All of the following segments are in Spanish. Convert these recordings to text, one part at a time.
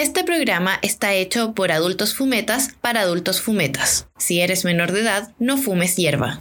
Este programa está hecho por adultos fumetas para adultos fumetas. Si eres menor de edad, no fumes hierba.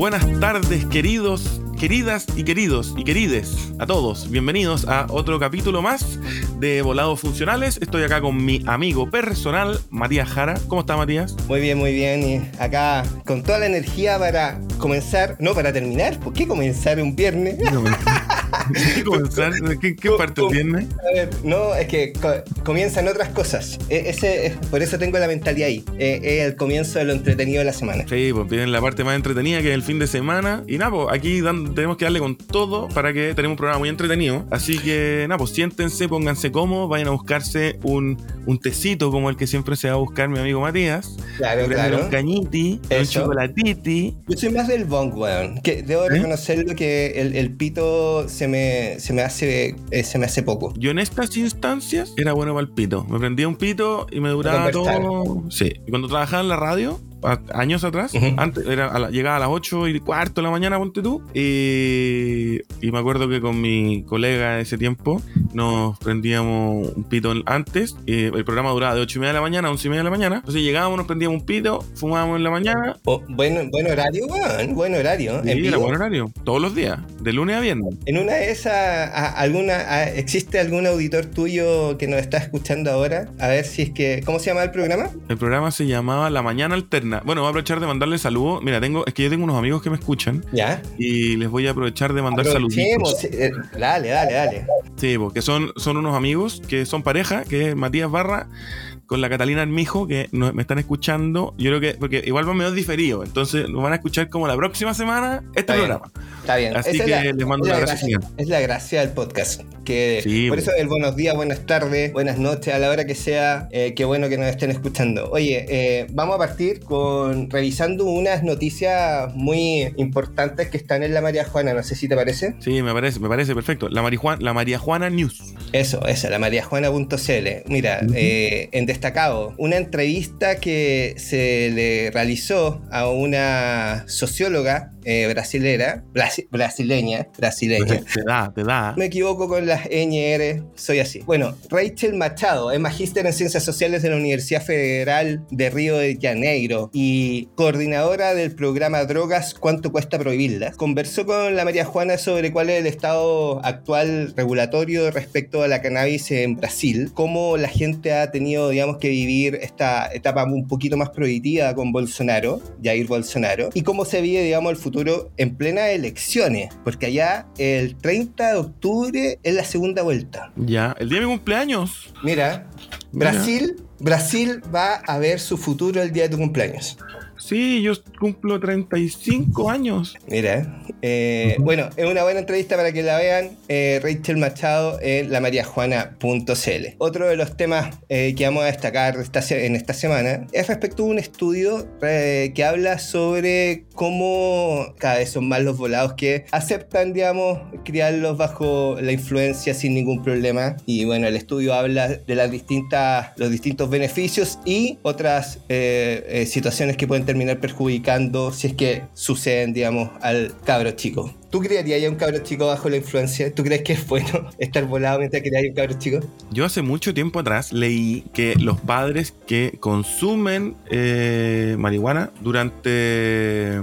Buenas tardes, queridos, queridas y queridos y querides, a todos. Bienvenidos a otro capítulo más de Volados Funcionales. Estoy acá con mi amigo personal, Matías Jara. ¿Cómo está, Matías? Muy bien, muy bien. Y acá con toda la energía para comenzar, no para terminar. ¿Por qué comenzar un viernes? ¿Qué comenzar? ¿Qué, qué parte? A ver, no, es que co- comienzan otras cosas. E- ese, es- por eso tengo la mentalidad ahí. Eh, Es el comienzo de lo entretenido de la semana. Sí, pues viene la parte más entretenida que es el fin de semana. Y nada, pues aquí dan- tenemos que darle con todo para que tenemos un programa muy entretenido. Así que nada, pues siéntense, pónganse cómodos, vayan a buscarse un, un tecito como el que siempre se va a buscar mi amigo Matías. Claro, claro. un cañiti, un chocolatiti. Yo soy más del bong, weón. Que debo ¿Eh? reconocerlo que el, el pito se me, se me hace eh, se me hace poco. Yo en estas instancias era bueno para el pito. Me prendía un pito y me duraba todo. Sí. Y cuando trabajaba en la radio, años atrás, antes era a la- llegaba a las 8 y cuarto de la mañana, ponte tú. Y, y me acuerdo que con mi colega de ese tiempo nos prendíamos un pito antes. El programa duraba de 8 y media de la mañana a 11 y media de la mañana. Entonces llegábamos, nos prendíamos un pito, fumábamos en la mañana. Oh, buen, buen horario, weón. Buen horario. Y En, era buen horario. Todos los días, de lunes a viernes. en una de esas, alguna, a- ¿existe algún auditor tuyo que nos está escuchando ahora? A ver si es que. ¿Cómo se llama el programa? El programa se llamaba La Mañana Alterna. Bueno, voy a aprovechar de mandarle saludos. Mira, tengo, es que yo tengo unos amigos que me escuchan Ya. y les voy a aprovechar de mandar saluditos. eh, Dale, dale, dale. Sí, porque son, son unos amigos que son pareja, que es Matías Barra con la Catalina Armijo, que nos- me están escuchando. Yo creo que, porque igual va medio diferido, entonces nos van a escuchar como la próxima semana este Está bien. programa. Está bien. Así Esa que la- les mando un abrazo. Es la gracia del podcast. Que Sí, por eso el buenos días, buenas tardes, buenas noches, a la hora que sea. eh, qué bueno que nos estén escuchando. Oye, eh, vamos a partir con revisando unas noticias muy importantes que están en la María Juana. No sé si te parece. Sí, me parece, me parece perfecto. La, Marijuana, la María Juana News. Eso, esa, la mariajuana.cl. Mira, Ujú. eh, en destacado, una entrevista que se le realizó a una socióloga eh, brasilera, brasi- brasileña, brasileña. Te da, te da. Me equivoco con las NR, soy así. Bueno, Rachel Machado es magíster en Ciencias Sociales de la Universidad Federal de Río de Janeiro y coordinadora del programa Drogas, ¿cuánto cuesta prohibirlas? Conversó con la María Juana sobre cuál es el estado actual regulatorio respecto a la cannabis en Brasil, cómo la gente ha tenido, digamos, que vivir esta etapa un poquito más prohibitiva con Bolsonaro, Jair Bolsonaro, y cómo se vive, digamos, el futuro en plenas elecciones, porque allá el 30 de octubre es la segunda vuelta. Ya, el día de mi cumpleaños. Mira, Mira. Brasil, va a ver su futuro el día de tu cumpleaños. Sí, yo cumplo 35 años. Mira, eh, bueno, es una buena entrevista para que la vean. eh, Rachel Machado en lamariajuana.cl. Otro de los temas eh, que vamos a destacar esta en esta semana es respecto a un estudio eh, que habla sobre cómo cada vez son más los volados que aceptan, digamos, criarlos bajo la influencia sin ningún problema. Y bueno, el estudio habla de las distintas, los distintos beneficios y otras eh, eh, situaciones que pueden terminar perjudicando si es que suceden, digamos, al cabro chico. ¿Tú criarías a un cabro chico bajo la influencia? ¿Tú crees que es bueno estar volado mientras criáis un cabro chico? Yo hace mucho tiempo atrás leí que los padres que consumen eh, marihuana durante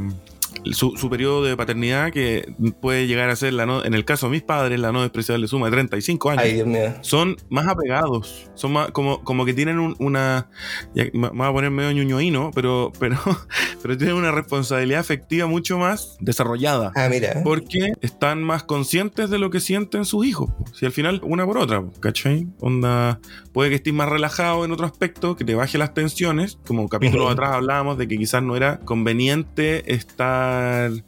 su, su periodo de paternidad, que puede llegar a ser, la no- en el caso de mis padres, la no despreciable suma de 35 años, Ay, Dios mío. son más apegados, son más como, como que tienen un- una, ya, me voy a poner medio ñuñoíno, pero, pero, pero tienen una responsabilidad afectiva mucho más desarrollada. Ah, mira. Porque están más conscientes de lo que sienten sus hijos. Si al final, una por otra, ¿cachai? Onda, puede que estés más relajado en otro aspecto, que te baje las tensiones. Como capítulos Ujú. atrás hablábamos de que quizás no era conveniente estar,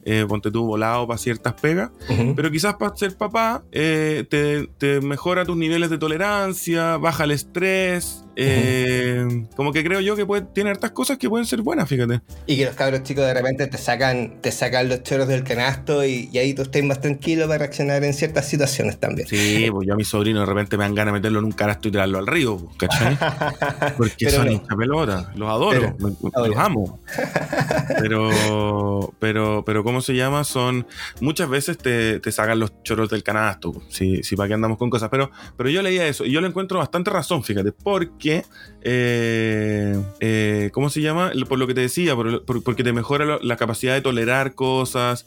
eh, ponte tú, volado para ciertas pegas. Pero quizás para ser papá eh, te, te mejora tus niveles de tolerancia, baja el estrés, eh, como que creo yo que puede, tiene hartas cosas que pueden ser buenas, fíjate. Y que los cabros chicos de repente te sacan, te sacan los choros del canasto y, ahí tú estás más tranquilo para reaccionar en ciertas situaciones también. Sí, pues yo a mi sobrino de repente me dan ganas de meterlo en un canasto y tirarlo al río, pues, ¿cachai? Porque son hincha pelota, los adoro, los amo. Pero, pero, pero, ¿cómo se llama? Son, muchas veces te, te sacan los choros del canasto, si, si para qué andamos con cosas. Pero, pero yo leía eso y yo le encuentro bastante razón, fíjate, porque, eh, eh, ¿cómo se llama? Por lo que te decía, porque te mejora la capacidad de tolerar cosas,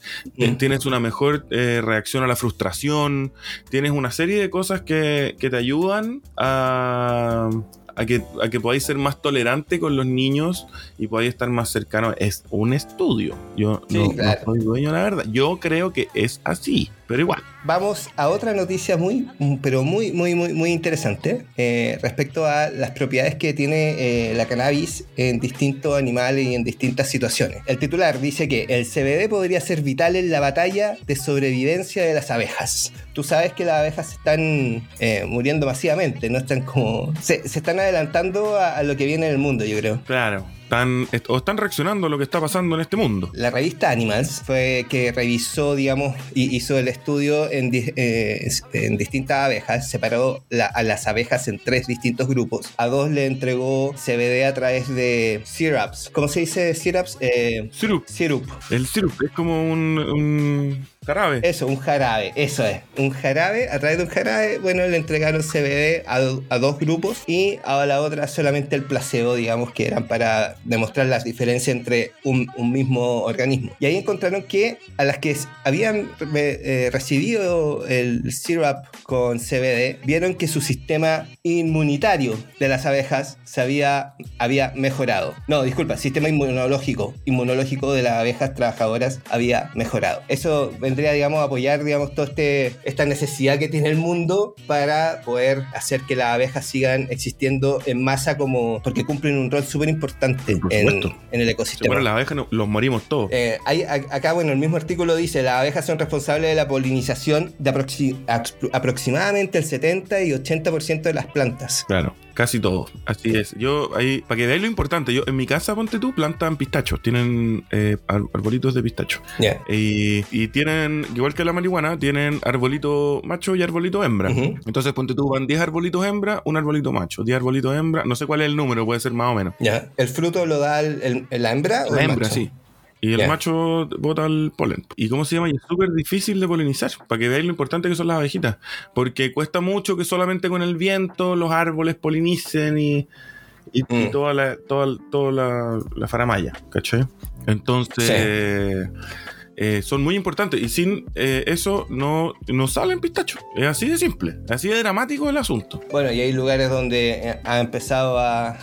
tienes una mejor eh, reacción a la frustración, tienes una serie de cosas que, que te ayudan a a que, a que podáis ser más tolerante con los niños y podáis estar más cercano. Es un estudio. Yo no, no, soy dueño, la verdad. Yo creo que es así, pero igual vamos a otra noticia muy, pero muy, muy, muy, muy interesante eh, respecto a las propiedades que tiene eh, la cannabis en distintos animales y en distintas situaciones. El titular dice que el CBD podría ser vital en la batalla de sobrevivencia de las abejas. Tú sabes que las abejas están eh, muriendo masivamente, no están como. Se, están adelantando a, a lo que viene en el mundo, yo creo. Claro están, o están reaccionando a lo que está pasando en este mundo. La revista Animals fue que revisó, digamos, y hizo el estudio en, eh, en distintas abejas, separó a las abejas en tres distintos grupos. A dos le entregó CBD a través de syrups. ¿Cómo se dice syrups? Eh, syrup. Syrup. El syrup es como un Jarabe. Eso, un jarabe, eso es. Un jarabe, a través de un jarabe, bueno, le entregaron CBD a, dos grupos y a la otra solamente el placebo, digamos, que eran para demostrar las diferencias entre un, mismo organismo. Y ahí encontraron que a las que habían eh, recibido el syrup con CBD, vieron que su sistema inmunitario de las abejas se había, había mejorado. No, disculpa, sistema inmunológico, inmunológico de las abejas trabajadoras había mejorado. Eso vendría, digamos, a apoyar, digamos, toda este, esta necesidad que tiene el mundo para poder hacer que las abejas sigan existiendo en masa como, porque cumplen un rol súper importante en, el ecosistema. Bueno, las abejas los morimos todos. Eh, hay, acá, bueno, el mismo artículo dice, las abejas son responsables de la polinización de aproximadamente el 70 y 80% de las plantas. Claro. Casi todo, así es. Yo ahí, para que veáis lo importante, yo en mi casa, ponte tú, plantan pistachos, tienen eh, arbolitos de pistacho. Y, y, tienen, igual que la marihuana, tienen arbolito macho y arbolito hembra. Entonces, ponte tú, van 10 arbolitos hembra, un arbolito macho, 10 arbolitos hembra, no sé cuál es el número, puede ser más o menos. Ya, ¿el fruto lo da el, la hembra? La hembra, sí. Y el macho bota el polen. ¿Y cómo se llama? Y es súper difícil de polinizar, para que veáis lo importante que son las abejitas. Porque cuesta mucho que solamente con el viento los árboles polinicen y, y, mm. toda la, toda, toda la, la faramaya, ¿cachai? Entonces... Eh, son muy importantes y sin eh, eso no, no salen pistachos. Es así de simple, así de dramático el asunto. Bueno, y hay lugares donde eh, ha empezado a,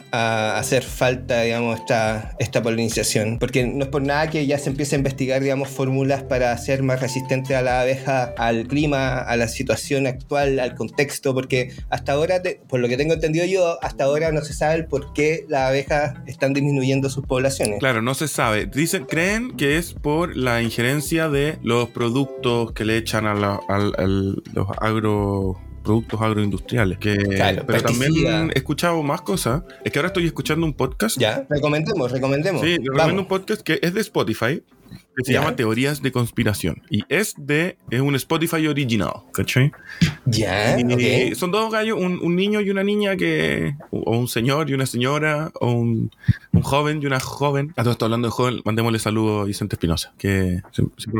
hacer falta, digamos, esta, esta polinización, porque no es por nada que ya se empiece a investigar, digamos, fórmulas para hacer más resistente a la abeja, al clima, a la situación actual, al contexto, porque hasta ahora, por lo que tengo entendido yo, hasta ahora no se sabe el por qué las abejas están disminuyendo sus poblaciones. Claro, no se sabe. Dicen, creen que es por la de los productos que le echan a, los agro productos agroindustriales. Que, pero también he escuchado más cosas. Es que ahora estoy escuchando un podcast. Ya, recomendemos, recomendemos. Sí, recomiendo un podcast que es de Spotify que se llama Teorías de Conspiración. Y es de. Es un Spotify original, ¿cachai? Ya. Son dos gallos, un, niño y una niña que. O un señor y una señora, o un, joven y una joven. A todo esto hablando de joven, mandémosle saludo a Vicente Espinosa, que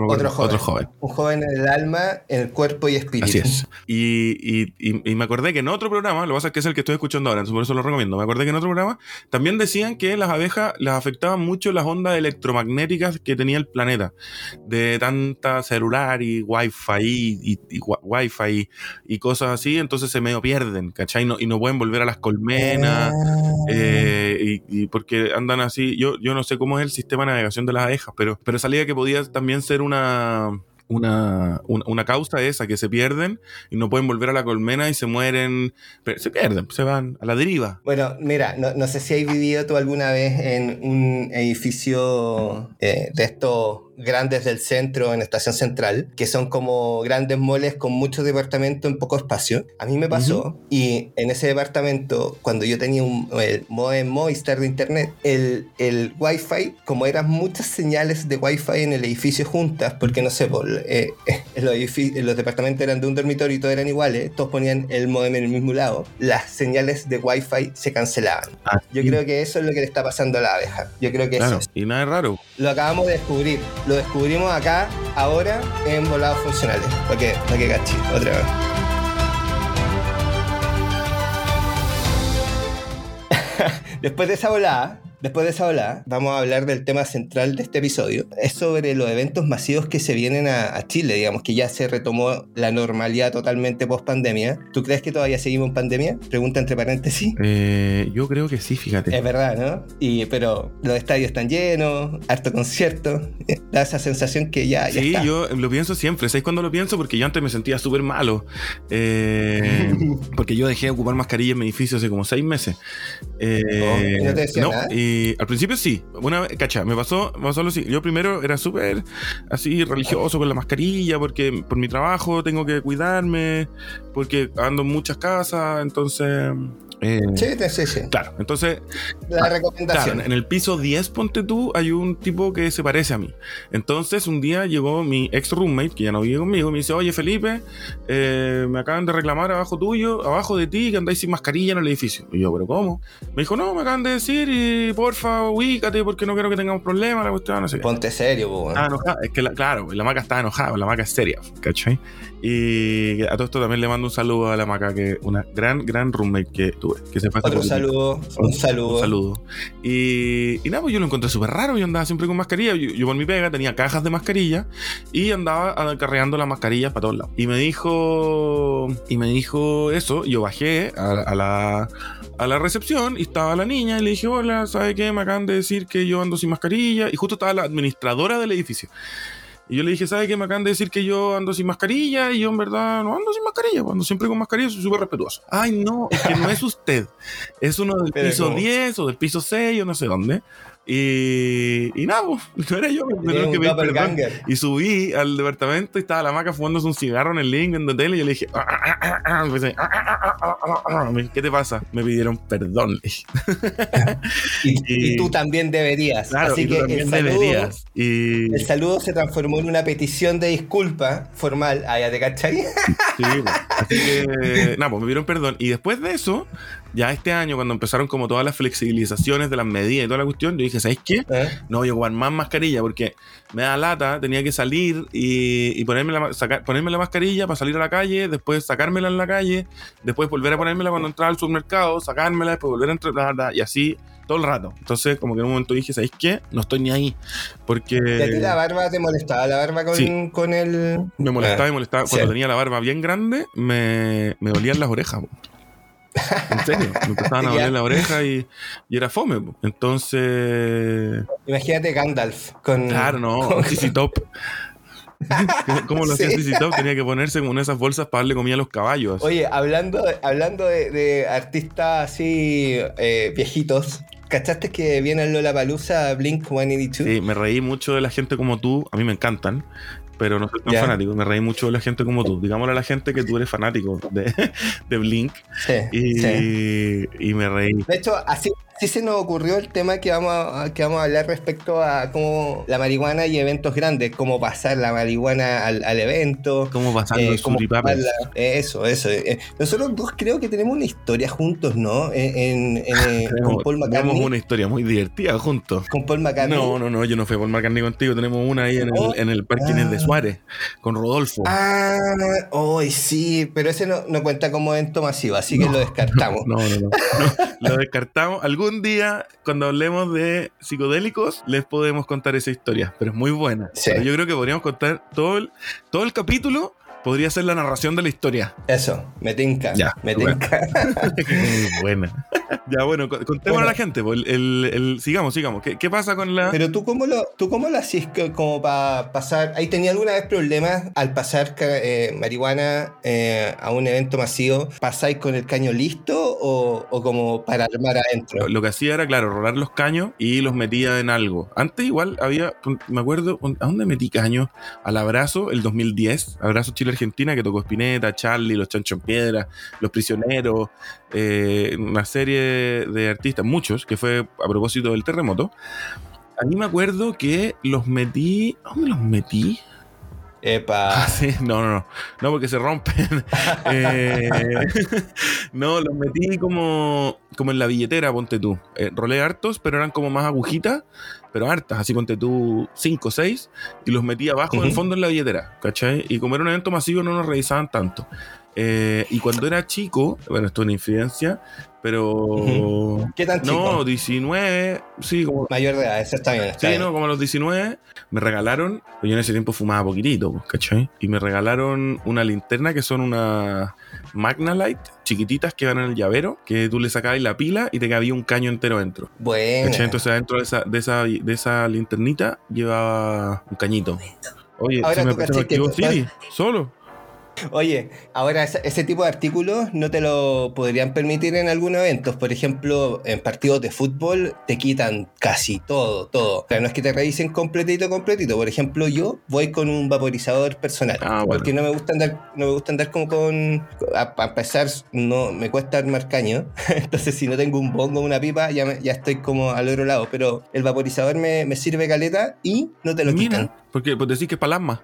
otro, joven. otro joven. Un joven en el alma, en el cuerpo y espíritu. Así es. Y, y, me acordé que en otro programa, lo que pasa es que es el que estoy escuchando ahora, por eso lo recomiendo. Me acordé que en otro programa también decían que las abejas les afectaban mucho las ondas electromagnéticas que tenía el planeta, de tanta celular y wifi y, y, wifi y cosas así, entonces se medio pierden, ¿cachai? y no pueden volver a las colmenas, ah. eh, y, porque andan así, yo, yo no sé cómo es el sistema de navegación de las abejas, pero, pero salía que podía también ser una una, una, causa esa, que se pierden y no pueden volver a la colmena y se mueren, se pierden, se van a la deriva. Bueno, mira, no, no sé si has vivido tú alguna vez en un edificio eh, de estos grandes del centro en Estación Central, que son como grandes moles con muchos departamentos en poco espacio. A mí me pasó y en ese departamento, cuando yo tenía un el modem Movistar de internet, el, el wifi, como eran muchas señales de wifi en el edificio juntas, porque no sé, por, eh, en los, los departamentos eran de un dormitorio y todos eran iguales, todos ponían el modem en el mismo lado, las señales de wifi se cancelaban. Ah, Yo creo que eso es lo que le está pasando a la abeja. Yo creo que Claro, eso es. y nada de raro. Lo acabamos de descubrir. Lo descubrimos acá, ahora, en volados funcionales. ¿Para qué? ¿Para qué cachi? Otra vez. Después de esa volada, después de esa volada, vamos a hablar del tema central de este episodio. Es sobre los eventos masivos que se vienen a, a Chile, digamos que ya se retomó la normalidad totalmente post pandemia. ¿Tú crees que todavía seguimos en pandemia? Pregunta entre paréntesis. Eh, yo creo que sí, fíjate. Es verdad, ¿no? Y, pero los estadios están llenos, harto concierto. Da esa sensación que ya, ya Sí, está. yo lo pienso siempre. ¿Sabes cuándo lo pienso? Porque yo antes me sentía súper malo. Eh, porque yo dejé de ocupar mascarilla en mi edificio hace como seis meses. Eh, Oh, ¿y no te decía no, nada? y al principio sí. Una cacha, me pasó, me pasó lo siguiente. Yo primero era súper así religioso con la mascarilla porque por mi trabajo tengo que cuidarme, porque ando en muchas casas, entonces... eh, Sí, sí, sí. Claro, entonces La recomendación. Claro, en el piso 10, ponte tú, hay un tipo que se parece a mí. Entonces, un día llegó mi ex roommate, que ya no vive conmigo, me dice, oye Felipe, eh, me acaban de reclamar abajo tuyo, abajo de ti, que andáis sin mascarilla en el edificio. Y yo, ¿pero cómo? Me dijo, no, me acaban de decir, y porfa, ubícate, porque no quiero que tengamos problemas, la cuestión, no sé. Ponte serio, po, Estaba enojada, es que la- claro, la maca estaba enojada, la maca es seria, ¿cachai? Y a todo esto también le mando un saludo a la maca, que una gran, gran roommate que que se fue Otro saludo, un saludo. Un saludo. Y, y nada, pues yo lo encontré súper raro. Yo andaba siempre con mascarilla. Yo, yo por mi pega tenía cajas de mascarilla y andaba acarreando las mascarillas para todos lados. Y me dijo, y me dijo eso. Yo bajé a, a la, a la recepción y estaba la niña y le dije, hola, ¿sabe qué? Me acaban de decir que yo ando sin mascarilla. Y justo estaba la administradora del edificio. Y yo le dije, ¿sabe qué? Me acaban de decir que yo ando sin mascarilla y yo en verdad no ando sin mascarilla, pues, ando siempre con mascarilla, soy súper respetuoso. Ay, no, es que no es usted. Es uno del Pero piso ¿cómo? 10 o del piso 6 o no sé dónde. Y, y nada, pues, no era yo, me un que pedir perdón. Y subí al departamento y estaba la maca fumándose un cigarro en el link en la tele y yo le dije, ¿qué te pasa? Me pidieron perdón. Y, Y- y tú también deberías. Claro, Así que el saludo, el saludo se transformó en una petición de disculpa formal. Ah, ya te cachai. Sí, pues. así que, nada, pues me pidieron perdón. Y después de eso, ya este año, cuando empezaron como todas las flexibilizaciones de las medidas y toda la cuestión, yo dije, ¿sabes qué? ¿Eh? No voy a ocupar más mascarilla porque me da lata, tenía que salir y, y ponerme, la, saca- ponerme la mascarilla para salir a la calle, después sacármela en la calle, después volver a ponérmela cuando entraba al supermercado, sacármela, después volver a entrar, y así todo el rato. Entonces, como que en un momento dije, ¿sabes qué? No estoy ni ahí. Porque... ¿Y a ti la barba te molestaba? ¿La barba con, Sí. con el...? Me molestaba Ah, y molestaba. sí. Cuando tenía la barba bien grande, me, me dolían las orejas. po. En serio, me empezaban a doler la oreja y, y era fome. Entonces, Imagínate Gandalf con... claro, no, CC Top. ¿Cómo- ¿Cómo lo hacía Sí. CC Top? Tenía que ponerse como en esas bolsas para darle comida a los caballos. Oye, hablando, hablando de, de artistas así eh, viejitos, ¿cachaste que viene el Lollapalooza Blink 182? Sí, me reí mucho de la gente como tú. A mí me encantan. Pero no soy tan fanático. Me reí mucho de la gente como tú. Digámosle a la gente que tú eres fanático de, de Blink. Sí, Y, sí. y me reí. De hecho, así, así se nos ocurrió el tema que vamos, a, que vamos a hablar respecto a cómo la marihuana y eventos grandes, cómo pasar la marihuana al, al evento. ¿Cómo pasando eh, cómo. Eh, Eso, eso. eh. Nosotros dos creo que tenemos una historia juntos, ¿no? En, en- en, eh, con Tenemos, Paul tenemos McCartney. una historia muy divertida juntos. Con Paul McCartney. No, no, no, yo no fui a Paul McCartney contigo. Tenemos una ahí en el, en el parking Ah. de Suárez, con Rodolfo. Ah, hoy sí, pero ese no, no cuenta como evento masivo, así que lo descartamos. No, no, no, no, Lo descartamos. Algún día, cuando hablemos de psicodélicos, les podemos contar esa historia. Pero es muy buena. Sí. Yo creo que podríamos contar todo el, todo el capítulo. Podría ser la narración de la historia. Eso, me tinca. Ya, me bueno. tinca. muy buena. Ya, bueno, co- contémosle Bueno. a la gente. pues, el- el- el- sigamos, sigamos. ¿Qué, qué pasa con la...? Pero tú cómo lo, tú cómo lo hacís que- como para pasar. ¿Ahí tenía alguna vez problemas al pasar eh, marihuana eh, a un evento masivo? ¿Pasáis con el caño listo o, o como para armar adentro? Lo que hacía era, claro, rolar los caños y los metía en algo. Antes igual había, me acuerdo, ¿a dónde metí caños? Al Abrazo, el 2010, Abrazo Chile-Argentina, que tocó Spinetta, Charlie, Los Chancho en Piedra, Los Prisioneros, eh, una serie de artistas, muchos, que fue a propósito del terremoto. A mí me acuerdo que los metí, ¿a dónde los metí? Epa. Ah, sí, no, no, no. No, porque se rompen. Eh, no, los metí como, como en la billetera, ponte tú. Eh, rolé hartos, pero eran como más agujitas, pero hartas, así ponte tú 5 o 6, y los metí abajo en el fondo en la billetera, ¿cachai? Y como era un evento masivo, no nos revisaban tanto. Eh, y cuando era chico, bueno, esto es una infidencia, pero. ¿Qué tan chico? No, 19, sí, como Mayor de edad, eso está bien. Está Sí, bien. no, como a los 19 me regalaron, pues yo en ese tiempo fumaba poquitito, pues, ¿cachai? Y me regalaron una linterna que son unas Magnalite chiquititas que van en el llavero, que tú le sacabas la pila y te cabía un caño entero dentro. Bueno. ¿Cachai? Entonces adentro de esa, de esa, de esa linternita llevaba un cañito. Oye, Ahora se me, tú me tú- Siri, solo. Oye, ahora ese, tipo de artículos no te lo podrían permitir en algunos eventos. Por ejemplo, en partidos de fútbol te quitan casi todo, todo. O sea, no es que te revisen completito, completito. Por ejemplo, yo voy con un vaporizador personal. Ah, bueno. Porque no me gusta andar, no me gusta andar como con. A, a empezar, no me cuesta armar caño. Entonces, si no tengo un bongo o una pipa, ya, me- ya estoy como al otro lado. Pero el vaporizador me, me sirve caleta y no te lo quitan. Mira, porque pues decís que es para asma.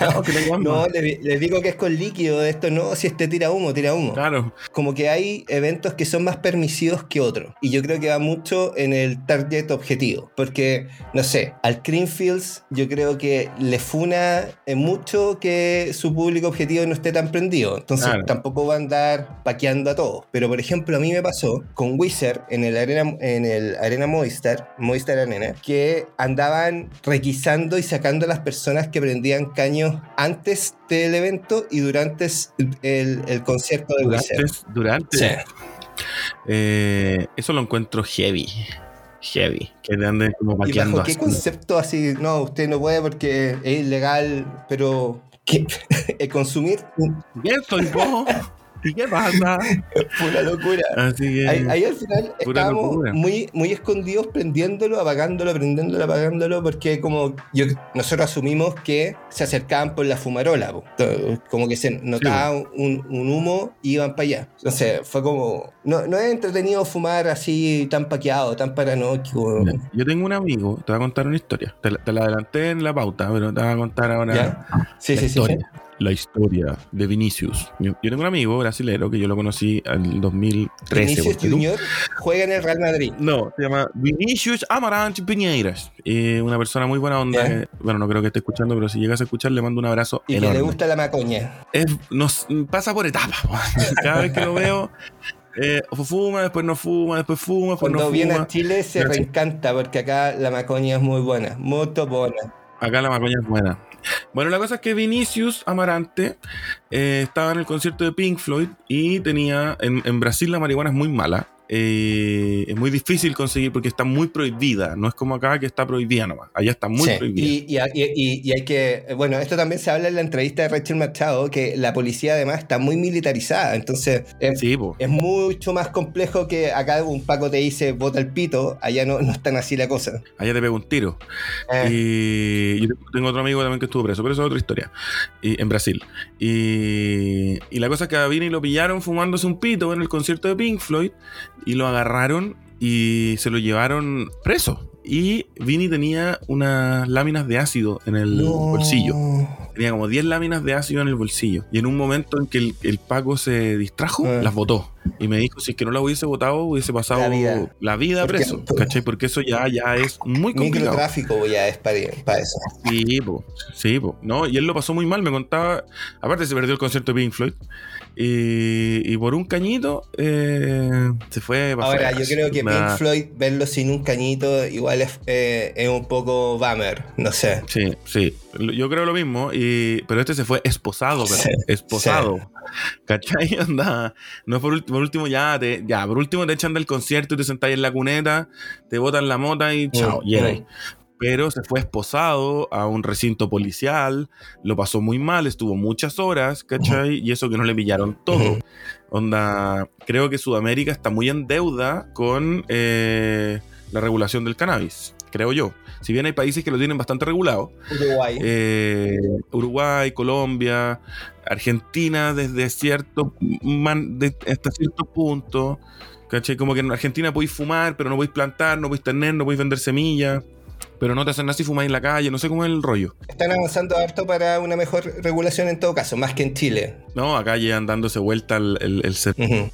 no, que. No, le- les digo que es con líquido de esto, no, si este tira humo, tira humo. Claro. como que hay eventos que son más permisivos que otros. Y yo creo que va mucho en el target objetivo. Porque, no sé, al Creamfields yo creo que le funa mucho que su público objetivo no esté tan prendido. Entonces Claro. tampoco va a andar paqueando a todos. Pero por ejemplo, a mí me pasó con Wizard en el Arena, en el Arena Movistar, Movistar Arena, que andaban requisando y sacando a las personas que prendían caños antes del evento y durante el, el concierto de Wizard. Durante, durante. Sí. Eh, eso lo encuentro heavy. Heavy. Que como ¿Y bajo qué así. concepto así? No, usted no puede porque es ilegal, pero ¿qué? Consumir ¿Qué soy? ¿Y qué pasa? fue una locura. Así que. Ahí, ahí al final Pura estábamos locura. muy, muy escondidos prendiéndolo, apagándolo, prendiéndolo, apagándolo, porque como yo, nosotros asumimos que se acercaban por la fumarola, po. Como que se notaba un, un humo y iban para allá. Entonces fue como, no, no es entretenido fumar así tan paqueado, tan paranoico. Yo tengo un amigo, te voy a contar una historia. Te la, te la adelanté en la pauta, pero te voy a contar ahora ¿Ya? Sí, sí, sí. La historia de Vinicius. Yo, tengo un amigo brasilero que yo lo conocí en el 2013. Vinicius. Junior juega en el Real Madrid. No, se llama Vinicius Amarante Piñeiras. Eh, una persona muy buena onda. Que- bueno, no creo que esté escuchando, pero si llegas a escuchar, le mando un abrazo Y que enorme. le gusta la macoña. Es- nos pasa por etapas. Cada vez que lo veo, eh, fuma, después no fuma, después fuma, después Cuando no viene a Chile se reencanta porque acá la macoña es muy buena, muy buena. Acá la macoña es buena. Bueno, la cosa es que Vinicius Amarante eh, estaba en el concierto de Pink Floyd y tenía. En, en Brasil la marihuana es muy mala. Eh, es muy difícil conseguir porque está muy prohibida. No es como acá que está prohibida nomás. Allá está muy Sí, prohibida. Y, y- y- y hay que, bueno, esto también se habla en la entrevista de Rachel Machado, que la policía además está muy militarizada, entonces es, Sí, po. es mucho más complejo que acá un Paco te dice bota el pito, allá no, no es tan así la cosa. Allá te pega un tiro. Eh, Y yo tengo otro amigo también que estuvo preso, pero eso es otra historia. Y, en Brasil. Y, y la cosa es que a Vini lo pillaron fumándose un pito en el concierto de Pink Floyd y lo agarraron y se lo llevaron preso. Y Vini tenía unas láminas de ácido en el no. bolsillo. Tenía como 10 láminas de ácido en el bolsillo. Y en un momento en que el, el Paco se distrajo, Ah. las botó. Y me dijo, si es que no la hubiese votado, hubiese pasado La la vida. Porque- preso. ¿Cachai? Porque eso ya, ya es muy complicado. Microtráfico ya es para, para eso. Sí, po, sí, po. No, y él lo pasó muy mal, me contaba. Aparte, se perdió el concierto de Pink Floyd. Y, y por un cañito eh, se fue Ahora, yo creo que Nah, Pink Floyd, verlo sin un cañito, igual es, eh, es un poco bummer, no sé. Sí, sí. yo creo lo mismo, y, pero este se fue esposado, pero, Sí, esposado. ¿Cachai? Anda, no es por, por último, ya, te, ya, por último te echan del concierto y te sentáis en la cuneta, te botan la mota y chao, Mm, ahí. mm. Pero se fue esposado a un recinto policial, lo pasó muy mal, estuvo muchas horas, ¿cachai? Y eso que no le pillaron todo. Onda, creo que Sudamérica está muy en deuda con eh, la regulación del cannabis, creo yo. Si bien hay países que lo tienen bastante regulado, Uruguay. eh, Uruguay, Colombia, Argentina desde cierto man- de- hasta cierto punto. ¿Cachai? Como que en Argentina podéis fumar, pero no podéis plantar, no podéis tener, no podéis vender semillas. Pero no te hacen nada si fumáis en la calle, no sé cómo es el rollo. Están avanzando harto para una mejor regulación en todo caso, más que en Chile. No, acá llegan dándose vuelta el, el, el Ujú.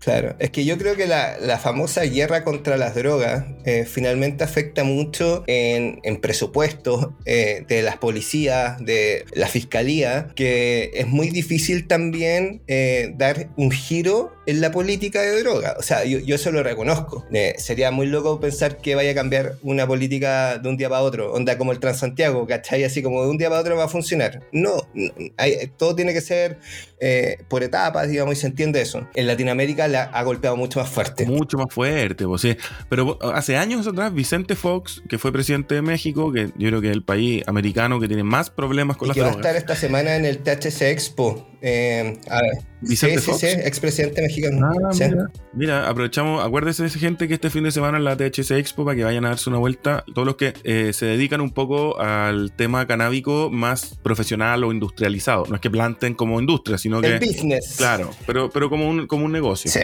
Claro, es que yo creo que la, la famosa guerra contra las drogas eh, finalmente afecta mucho en, en presupuestos eh, de las policías, de la fiscalía, que es muy difícil también eh, dar un giro en la política de droga. O sea, yo, yo eso lo reconozco. Eh, sería muy loco pensar que vaya a cambiar una política de un día para otro, onda como el Transantiago, ¿cachai? Así como de un día para otro va a funcionar. No, no, hay- todo tiene que ser eh, por etapas, digamos, y se entiende eso. En Latinoamérica la ha golpeado mucho más fuerte. mucho más fuerte. Pues, sí. Pero hace años atrás, Vicente Fox, que fue presidente de México, que yo creo que es el país americano que tiene más problemas con Y las que va a drogas. estar esta semana en el THC Expo. Eh, a ver, Vicente sí, sí, Fox. sí, expresidente mexicano. Ah, Sí. mira. Mira, aprovechamos, acuérdese de esa gente que este fin de semana en la THC Expo para que vayan a darse una vuelta. Todos los que eh, se dedican un poco al tema canábico más profesional o industrializado. No es que planten como industria, sino El que. business. Claro, pero, pero como, un, como un negocio. Sí.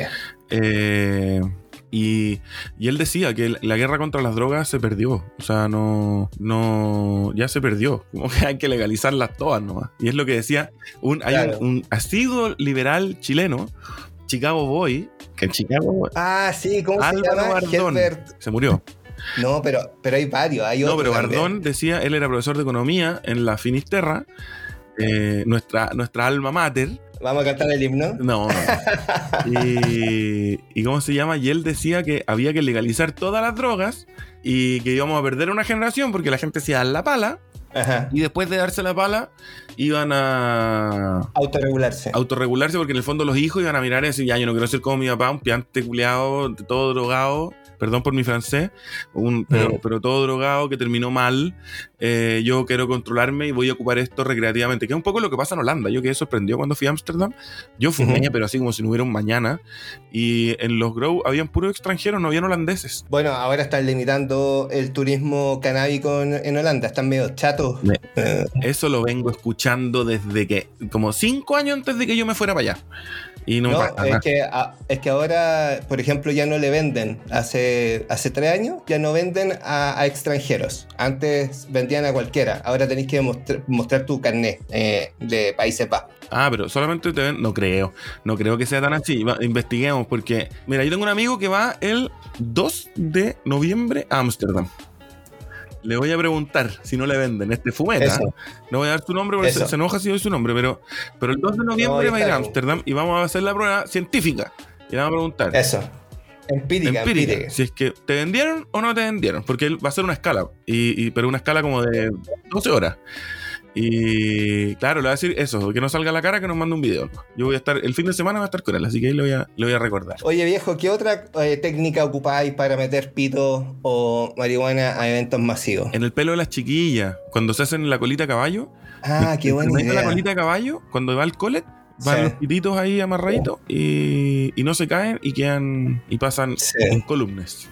Eh, y, y él decía que la guerra contra las drogas se perdió. O sea, no, no, ya se perdió. Como que hay que legalizarlas todas nomás. Y es lo que decía un, hay un, un asiduo liberal chileno, Chicago Boy, que en Chicago Boy Ah, sí, ¿cómo Álvaro se llama? Bardón. Se murió. No, pero, pero hay varios. Hay No, otros pero también. Bardón decía, él era profesor de economía en la Finisterra, eh, nuestra, nuestra alma mater. Vamos a cantar el himno. No, no. y, y cómo se llama? Y él decía que había que legalizar todas las drogas y que íbamos a perder una generación porque la gente se da la pala Ajá. y después de darse la pala iban a Autorregularse. autorregularse porque en el fondo los hijos iban a mirar y decir, ya, yo no quiero ser como mi papá, un piante culiado, todo drogado, perdón por mi francés, un- pero, pero todo drogado que terminó mal, eh, yo quiero controlarme y voy a ocupar esto recreativamente, que es un poco lo que pasa en Holanda, yo quedé sorprendido cuando fui a Ámsterdam, yo fumé, Ujú. pero así como si no hubiera un mañana, y en los grow habían puros extranjeros, no habían holandeses. Bueno, ahora están limitando el turismo canábico en, en Holanda. Están medio chatos. Me- Eso lo vengo escuchando desde que, como cinco años antes de que yo me fuera para allá. Y no, no, pasa nada. es, que, es que ahora, por ejemplo, ya no le venden. Hace, hace tres años ya no venden a, a extranjeros. Antes vendían a cualquiera. Ahora tenéis que mostrar, mostrar tu carnet eh, de Países Bajos. Ah, pero solamente te ven. No creo. No creo que sea tan así. Va- investiguemos, porque. Mira, yo tengo un amigo que va el 2 de noviembre a Ámsterdam. Le voy a preguntar si no le venden este fumeta. Eso. No voy a dar su nombre porque se, enoja si doy su nombre, pero, pero el 2 de noviembre No, va a ir a. Ámsterdam y vamos a hacer la prueba científica. Y le vamos a preguntar. Eso. Empírica, empírica, empírica. Si es que te vendieron o no te vendieron. Porque va a ser una escala. Y, y- pero una escala como de 12 horas. Y claro, le va a decir eso, que no salga a la cara, que nos mande un video. Yo voy a estar, el fin de semana va a estar con él, así que ahí le voy a, voy a recordar. Oye viejo, ¿qué otra eh, técnica ocupáis para meter pito o marihuana a eventos masivos? En el pelo de las chiquillas, cuando se hacen la colita a caballo, Ah, qué buena idea. la colita de caballo, cuando va al colet, van Sí. los pititos ahí amarraditos y, y no se caen y quedan y pasan Sí. en columnas.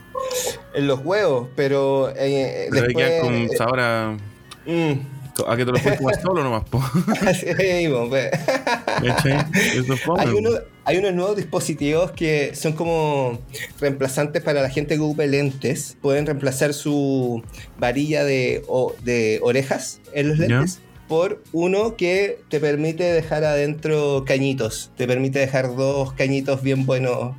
En los huevos, pero eh, después... quedan con sabor a, mm, a que te lo puedes comer solo nomás, po. así mismo, pues. Hay, uno- hay unos nuevos dispositivos que son como reemplazantes para la gente que ocupe lentes. Pueden reemplazar su varilla de, o- de orejas en los lentes por uno que te permite dejar adentro cañitos. Te permite dejar dos cañitos bien buenos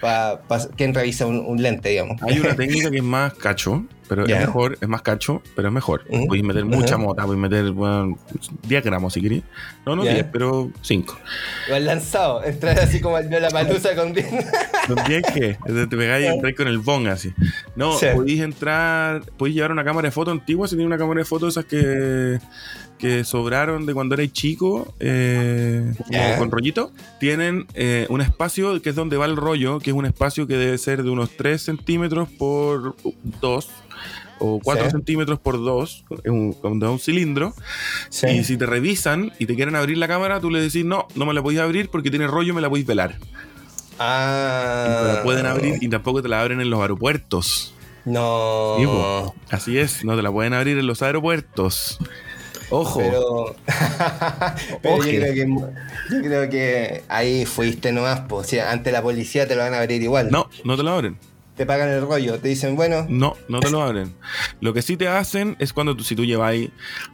para quien revisa un, un lente, digamos. Hay una técnica que es más cacho, pero es mejor, es más cacho, pero es mejor. Ujú. Podéis meter mucha mota, podéis meter bueno, 10 gramos si queréis. No, no Ya. 10, pero 5. Lo han lanzado. Entrar así como la palusa con 10. ¿Con 10 qué? Te pegáis y entráis con el bong así. No, Sí. podéis entrar, podéis llevar una cámara de foto antigua, si tenéis una cámara de foto esas que, que sobraron de cuando erais chico, eh, con rollito, tienen eh, un espacio que es donde va el rollo, que es un espacio que debe ser de unos 3 centímetros por 2 o 4 Sí. centímetros por 2, es un, cilindro. Y si te revisan y te quieren abrir la cámara, tú le decís, no, no me la podéis abrir porque tiene rollo, me la podéis velar. Ah. No la pueden abrir y tampoco te la abren en los aeropuertos. No. Sí. Así es, no te la pueden abrir en los aeropuertos. Ojo. Pero, pero yo, creo que, yo creo que ahí fuiste nomás, pues. O sea, ante la policía te lo van a abrir igual. No, no te lo abren. Te pagan el rollo, te dicen, bueno, No, no te lo abren. Lo que sí te hacen es cuando tú, si tú lleváis,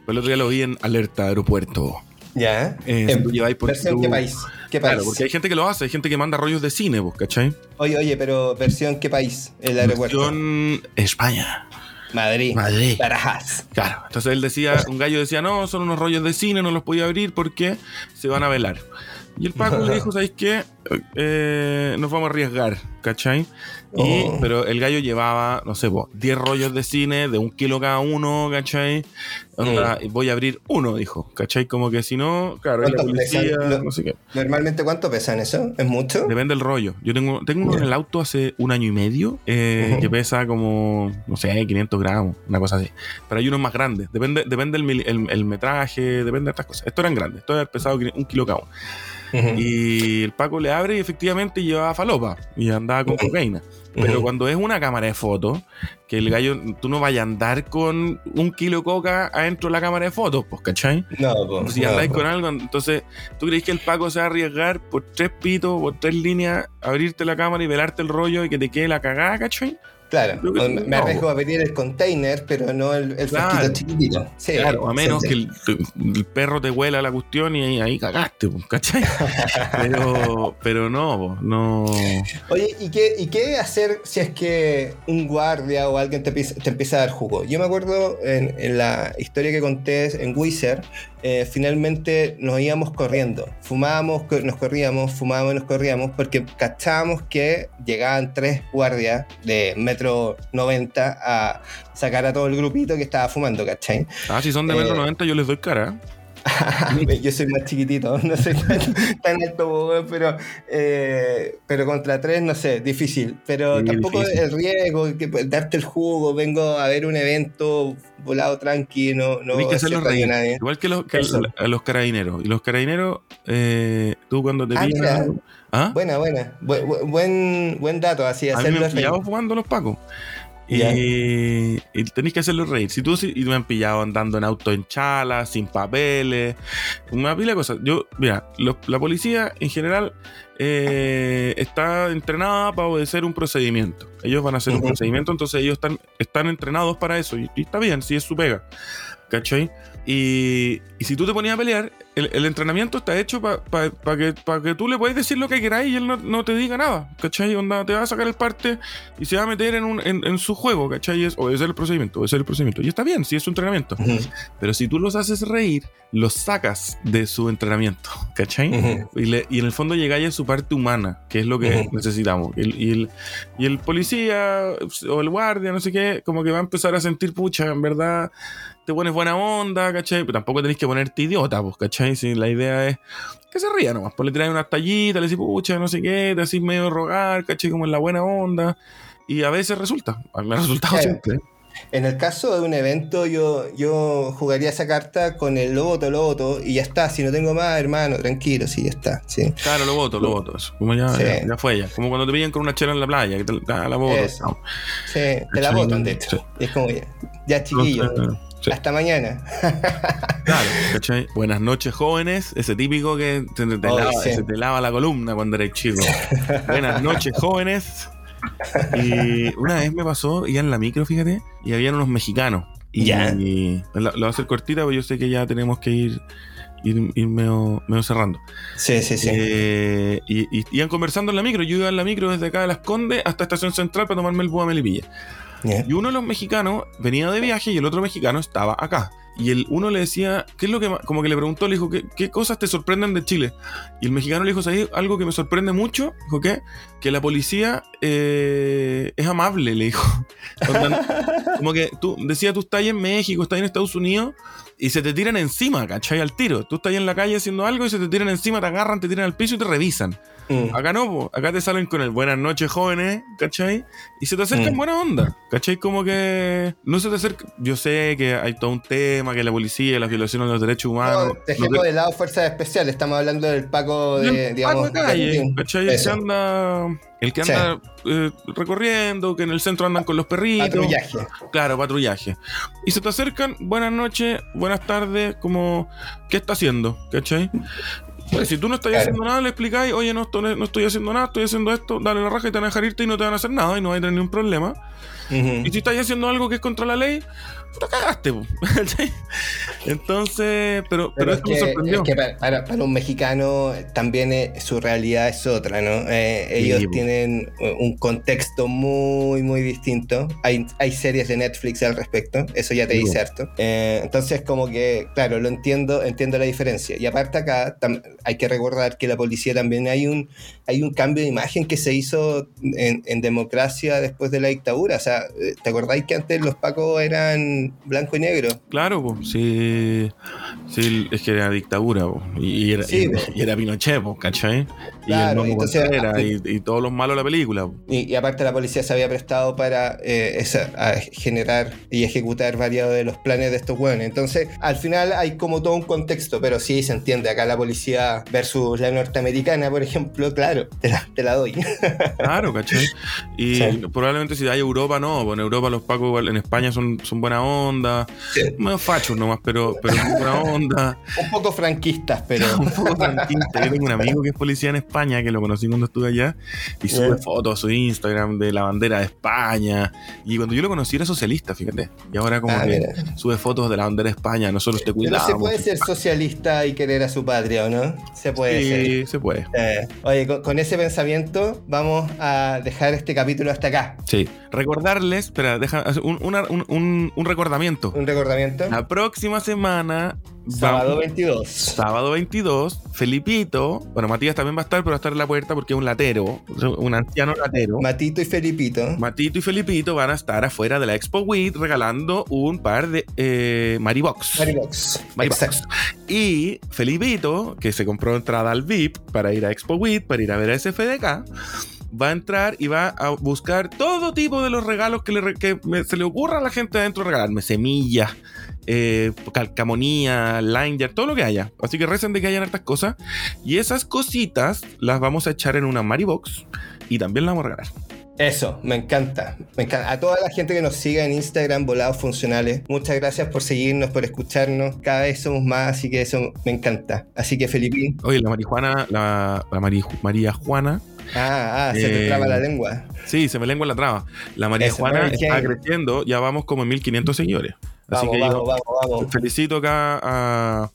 el otro día lo vi en alerta aeropuerto. ya. Eh, si tú lleváis por versión, tu- ¿qué país? ¿Qué país? Claro, porque hay gente que lo hace, hay gente que manda rollos de cine, vos, ¿cachai? Oye, oye, pero versión, ¿qué país? El aeropuerto. Versión España. Madrid. Madrid. Barajas. Claro, entonces él decía, un gallo decía, no, son unos rollos de cine, no los podía abrir porque se van a velar. Y el Paco le dijo, ¿sabéis qué? Eh, nos vamos a arriesgar, ¿cachai? Y, Oh. Pero el gallo llevaba, no sé, po, 10 rollos de cine, de un kilo cada uno, ¿cachai? Onda, y voy a abrir uno, dijo, ¿cachai? Como que si no, claro, la policía, Lo- no sé qué. Normalmente, ¿cuánto pesan eso? ¿Es mucho? Depende del rollo. Yo tengo, tengo uno Ya. en el auto hace un año y medio eh, que pesa como, no sé, 500 gramos, una cosa así. Pero hay unos más grandes. Depende, depende el, el- el metraje, depende de estas cosas. Estos eran grandes. Estos eran pesado un kilo cada uno. Y el Paco le abre y efectivamente llevaba falopa y andaba con cocaína. Pero cuando es una cámara de fotos, que el gallo, tú no vayas a andar con un kilo de coca adentro de la cámara de fotos, pues, ¿cachai? No, po, Si andáis con algo, entonces, ¿tú crees que el Paco se va a arriesgar por tres pitos, por tres líneas, abrirte la cámara y velarte el rollo y que te quede la cagada, ¿cachai? Claro, que- me no, arriesgo a pedir el container, pero no el, el Claro. chiquitito. Sí, Claro, a menos sí, que el, el perro te huela la cuestión y ahí, cagaste, ¿cachai? Pero, pero no, no. Oye, ¿y qué, ¿y qué hacer si es que un guardia o alguien te, empieza- te empieza a dar jugo? Yo me acuerdo en, en la historia que conté en Wizard, eh, finalmente nos íbamos corriendo. Fumábamos, nos corríamos, fumábamos y nos corríamos porque cachábamos que llegaban tres guardias de metro 90 a sacar a todo el grupito que estaba fumando, ¿cachai? Ah, si son de Eh, metro 90, yo les doy cara. Yo soy más chiquitito, no soy tan, tan alto, pero, eh, pero contra tres, no sé, difícil. Pero tampoco difícil. el riesgo, que, pues, darte el jugo, vengo a ver un evento volado tranqui, no, no que a nadie. Igual que, los, que a los carabineros. Y los carabineros, eh, tú cuando te Ah, mira. ¿Ah? Buena, buena. Bu- bu- buen, buen dato, así, A mí me hacerlo reír. fumando los pacos. Y, y tenéis que hacerlos reír. Si tú si- y me han pillado andando en auto en chala, sin papeles, una pila de cosas. Yo, mira, los- la policía en general eh, está entrenada para obedecer un procedimiento. Ellos van a hacer un procedimiento, entonces ellos están, están entrenados para eso. Y, y está bien, si es su pega. ¿Cachai? Y, y si tú te ponías a pelear, el, el entrenamiento está hecho para que, pa que tú le puedas decir lo que queráis y él no, no te diga nada. ¿Cachai? Onda, te va a sacar el parte y se va a meter en, un, en, en su juego, ¿cachai? Es obedecer el procedimiento, obedecer el procedimiento. Y está bien, si es su entrenamiento. Ujú, Pero si tú los haces reír, los sacas de su entrenamiento, ¿cachai? ujú. Y, le- y en el fondo llegáis a su parte humana, que es lo que Ujú. necesitamos. Y el, y, el, y el policía o el guardia, no sé qué, como que va a empezar a sentir, pucha, en verdad te pones buena onda, ¿cachai? Pero tampoco tenés que ponerte idiota, pues, ¿cachai? Si la idea es que se ría nomás, pues le traes unas tallitas, le decís, pucha, no sé qué, te hacís medio rogar, ¿cachai? Como en la buena onda. Y a veces resulta, me ha resultado Claro. siempre. En el caso de un evento, yo, yo jugaría esa carta con el loboto, loboto, y ya está. Si no tengo más, hermano, tranquilo, sí, ya está. Sí. Claro, lo voto, lo voto. Eso. Como ya, Sí. ya, ya fue ya. Como cuando te pillan con una chela en la playa, que te ah, la voto. Eso. chao. Sí, te la Sí, botan, de hecho. es como, ya, ya chiquillo, sí. hasta mañana. Claro, ¿cachai? Buenas noches, jóvenes. Ese típico que te, te Oh, lava, sí. se te lava la columna cuando eres chico. Buenas noches, jóvenes. Y una vez me pasó, iba en la micro, fíjate, y habían unos mexicanos. Y, Ya. y la- lo voy a hacer cortita, porque yo sé que ya tenemos que ir, ir, ir medio, medio cerrando. Sí, sí, sí. Eh, y, y- iban conversando en la micro. Yo iba en la micro desde acá de Las Condes hasta Estación Central para tomarme el búho a Melipilla. Y uno de los mexicanos venía de viaje y el otro mexicano estaba acá. Y el uno le decía, ¿qué es lo que ma-?" como que le preguntó, le dijo, ¿qué, cosas te sorprenden de Chile? Y el mexicano le dijo, ¿sabes algo que me sorprende mucho? Dijo, ¿qué? Que la policía eh, es amable, le dijo. Como que tú, decía, tú estás en México, estás en Estados Unidos y se te tiran encima, ¿cachai? Al tiro. Tú estás ahí en la calle haciendo algo y se te tiran encima, te agarran, te tiran al piso y te revisan. Mm. Acá no, po. acá te salen con el buenas noches, jóvenes, ¿cachai? Y se te acercan Mm. buena onda, ¿cachai? Como que no se te acerca. Yo sé que hay todo un tema, que la policía, las violaciones de los derechos humanos. No, dejemos de- lado fuerzas especiales, estamos hablando del Paco de, el digamos, Paco de calle, de- ¿cachai? Eso. anda, el que anda eh, recorriendo, que en el centro andan con los perritos. patrullaje. Claro, patrullaje. Y se te acercan, buenas noches, buenas tardes, como, ¿qué está haciendo? ¿Cachai? Pues si tú no estás Claro. haciendo nada, le explicáis, oye, no, no estoy haciendo nada, estoy haciendo esto, dale la raja y te van a dejar irte y no te van a hacer nada y no vas a tener ningún problema. Y si estás haciendo algo que es contra la ley, te cagaste. Entonces, pero, pero, Pero es esto me que, sorprendió. es que para, para- para un mexicano también eh, su realidad es otra, ¿no? Eh, Sí, ellos po. tienen eh, un contexto muy, muy distinto. Hay, hay series de Netflix al respecto, eso ya te Sí, dice harto. Eh, entonces, como que, claro, lo entiendo, entiendo la diferencia. Y aparte acá hay que recordar que la policía también hay un, hay un cambio de imagen que se hizo en, en democracia después de la dictadura. O sea, eh, ¿te acordáis que antes los pacos eran blanco y negro? Claro, po, sí, sí, es que era dictadura, po, y, era, Sí, y- era Pinochet, po, ¿cachai? Claro, y el entonces- Contreras, y, y todos los malos de la película. Y, aparte la policía se había prestado para eh, esa- a generar y ejecutar varios de los planes de estos hueones. Entonces, al final hay como todo un contexto, pero sí se entiende. Acá la policía versus la norteamericana, por ejemplo, claro, te la, te la doy. Claro, ¿cachai? Y Sí. probablemente si hay Europa, no, en Europa los pacos en España son, son buena onda, Sí. medio fachos nomás, pero, pero buena onda. Un poco franquistas, pero... un poco franquista. Yo tengo un amigo que es policía en España, que lo conocí cuando estuve allá, y sube fotos a su Instagram de la bandera de España. Y cuando yo lo conocí era socialista, fíjate. Y ahora como Ah, que mira. sube fotos de la bandera de España, nosotros te Pero cuidamos. se puede ser socialista y querer a su patria, ¿o no? Se puede ser. Sí, se puede. Eh, oye, con, con ese pensamiento vamos a dejar este capítulo hasta acá. Sí. Recordarles, espera, deja hacer un, una- un, un- un recordamiento. Un recordamiento. La próxima semana, Sábado vamos- 22. sábado 22, Felipito, bueno, Matías también va a estar, pero va a estar en la puerta porque es un latero, un anciano latero. Matito y Felipito. Matito y Felipito van a estar afuera de la Expo WIT regalando un par de eh, Maribox. Maribox. Maribox. Exacto. Y Felipito, que se compró entrada al VIP para ir a Expo WIT, para ir a ver a SFDK, va a entrar y va a buscar todo tipo de los regalos que, le se le ocurra a la gente adentro regalarme. Semillas, eh, calcamonía, liner, todo lo que haya. Así que recen de que hayan hartas cosas. Y esas cositas las vamos a echar en una Maribox y también las vamos a regalar. Eso, me encanta. Me encanta. A toda la gente que nos siga en Instagram, Volados Funcionales, muchas gracias por seguirnos, por escucharnos. Cada vez somos más, así que eso me encanta. Así que, Felipín. Oye, la marihuana, la, la Mari- María Juana, Ah, ah, se te Eh, traba la lengua. sí, se me lengua la traba. La María Eso, Juana está creciendo, ya vamos como en 1500 seguidores. Así Vamos, que vamos, yo vamos, vamos. felicito acá a,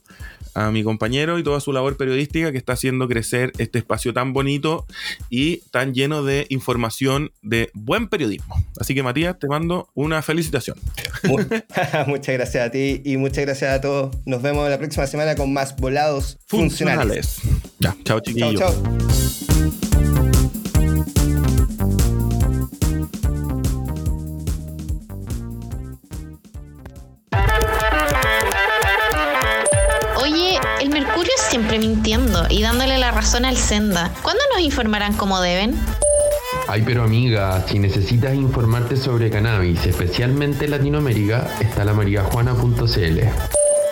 a mi compañero y toda su labor periodística que está haciendo crecer este espacio tan bonito y tan lleno de información de buen periodismo. Así que Matías, te mando una felicitación. Mu- muchas gracias a ti y muchas gracias a todos. Nos vemos la próxima semana con más Volados Funcionales. Ya, chao Chao, chiquillos. chao. Oye, razón al Senda. ¿Cuándo nos informarán como deben? Ay, pero amiga, si necesitas informarte sobre cannabis, especialmente en Latinoamérica, está la mariajuana.cl.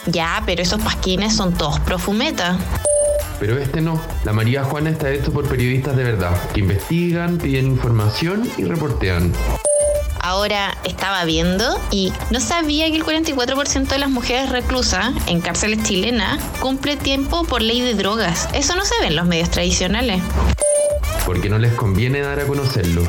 Ya, pero esos pasquines son todos profumeta. Pero este no. La María Juana está hecho por periodistas de verdad, que investigan, piden información y reportean. Ahora estaba viendo y no sabía que el 44% de las mujeres reclusas en cárceles chilenas cumple tiempo por ley de drogas. Eso no se ve en los medios tradicionales. Porque no les conviene dar a conocerlo.